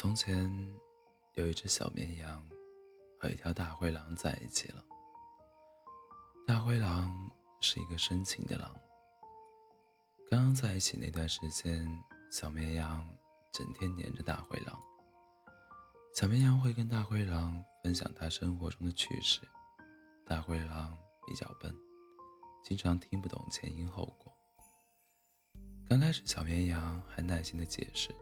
从前有一只小绵羊和一条大灰狼在一起了。大灰狼是一个深情的狼。刚刚在一起那段时间，小绵羊整天黏着大灰狼。小绵羊会跟大灰狼分享他生活中的趣事。大灰狼比较笨，经常听不懂前因后果。刚开始，小绵羊还耐心的解释。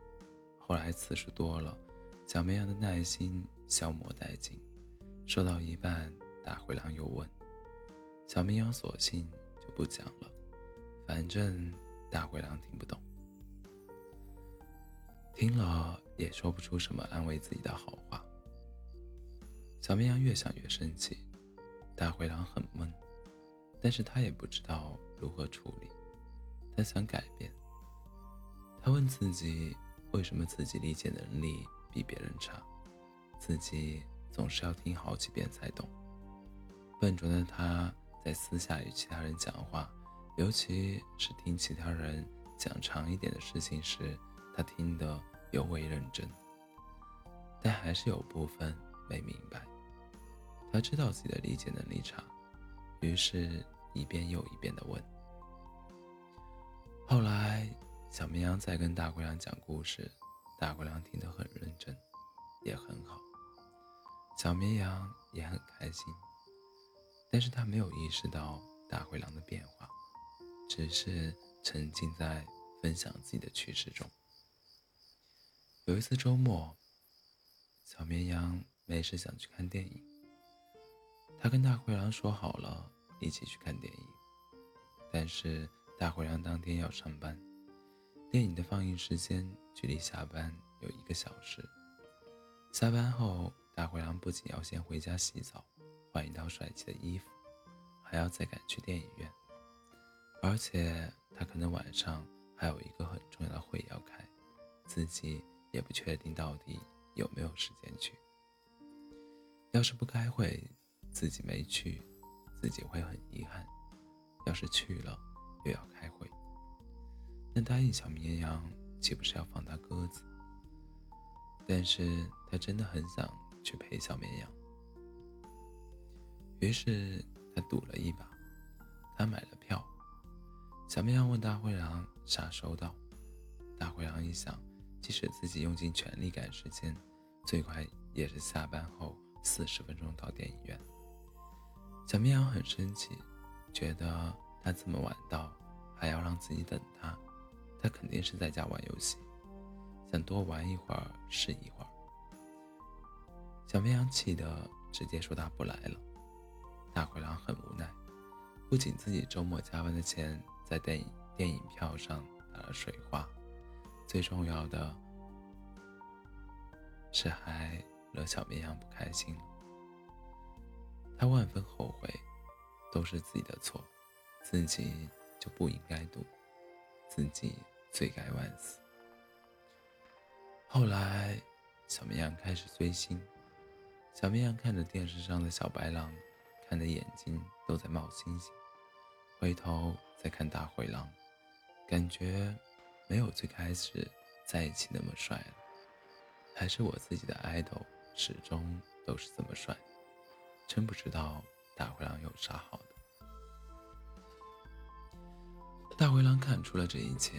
后来次数多了，小绵羊的耐心消磨殆尽。说到一半，大灰狼又问：“小绵羊索性就不讲了，反正大灰狼听不懂，听了也说不出什么安慰自己的好话。”小绵羊越想越生气，大灰狼很闷，但是他也不知道如何处理。他想改变，他问自己。为什么自己理解能力比别人差？自己总是要听好几遍才懂。笨拙的他在私下与其他人讲话，尤其是听其他人讲长一点的事情时，他听得尤为认真。但还是有部分没明白。他知道自己的理解能力差，于是一遍又一遍地问。后来。小绵羊在跟大灰狼讲故事，大灰狼听得很认真，也很好。小绵羊也很开心，但是他没有意识到大灰狼的变化，只是沉浸在分享自己的趣事中。有一次周末，小绵羊没事想去看电影，他跟大灰狼说好了一起去看电影，但是大灰狼当天要上班。电影的放映时间距离下班有一个小时。下班后，大灰狼不仅要先回家洗澡，换一套帅气的衣服，还要再赶去电影院。而且他可能晚上还有一个很重要的会要开，自己也不确定到底有没有时间去。要是不开会，自己没去，自己会很遗憾；要是去了，又要开会。那答应小绵羊，岂不是要放他鸽子？但是他真的很想去陪小绵羊，于是他赌了一把，他买了票。小绵羊问大灰狼啥时候到，大灰狼一想，即使自己用尽全力赶时间，最快也是下班后四十分钟到电影院。小绵羊很生气，觉得他这么晚到，还要让自己等他。他肯定是在家玩游戏，想多玩一会儿是一会儿。小绵羊气得直接说他不来了。大灰狼很无奈，不仅自己周末加班的钱在电影电影票上打了水花，最重要的是还惹小绵羊不开心了。他万分后悔，都是自己的错，自己就不应该赌。自己罪该万死。后来，小绵羊开始追星。小绵羊看着电视上的小白狼，看的眼睛都在冒星星。回头再看大灰狼，感觉没有最开始在一起那么帅了。还是我自己的爱豆，始终都是这么帅。真不知道大灰狼有啥好的。大灰狼看出了这一切，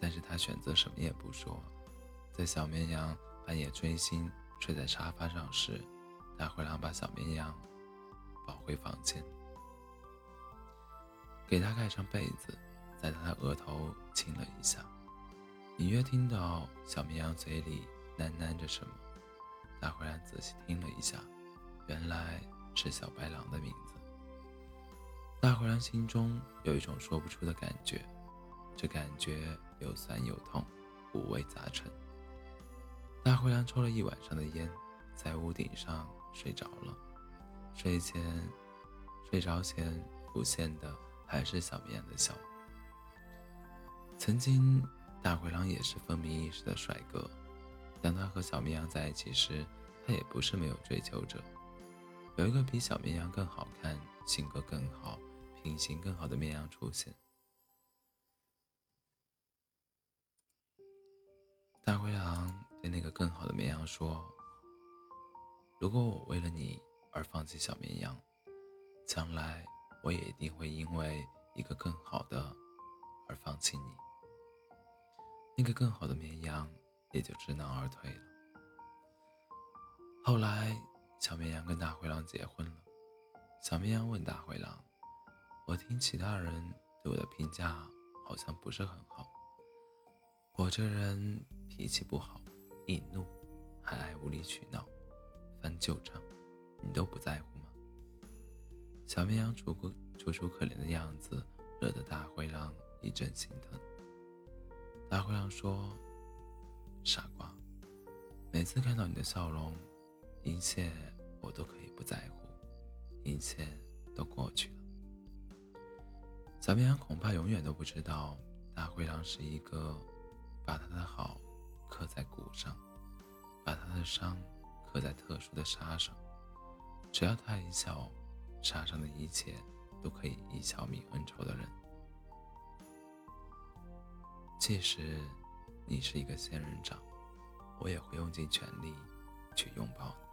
但是他选择什么也不说。在小绵羊半夜追星睡在沙发上时，大灰狼把小绵羊抱回房间，给他盖上被子，在他的额头亲了一下，隐约听到小绵羊嘴里喃喃着什么。大灰狼仔细听了一下，原来是小白狼的名字。大灰狼心中有一种说不出的感觉，这感觉有酸有痛，五味杂陈。大灰狼抽了一晚上的烟，在屋顶上睡着了。睡前，睡着前浮现的还是小绵羊的笑。曾经，大灰狼也是风靡一时的帅哥。当他和小绵羊在一起时，他也不是没有追求者。有一个比小绵羊更好看、性格更好。品行更好的绵羊出现，大灰狼对那个更好的绵羊说：“如果我为了你而放弃小绵羊，将来我也一定会因为一个更好的而放弃你。”那个更好的绵羊也就知难而退了。后来，小绵羊跟大灰狼结婚了。小绵羊问大灰狼：“我听其他人对我的评价好像不是很好，我这人脾气不好，易怒，还爱无理取闹，翻旧账，你都不在乎吗？”小绵羊楚楚楚楚可怜的样子，惹得大灰狼一阵心疼。大灰狼说：“傻瓜，每次看到你的笑容，一切我都可以不在乎。”一切都过去了。小绵羊恐怕永远都不知道，大灰狼是一个把他的好刻在骨上，把他的伤刻在特殊的沙上。只要他一笑，沙上的一切都可以一笑泯恩仇的人。即使你是一个仙人掌，我也会用尽全力去拥抱你。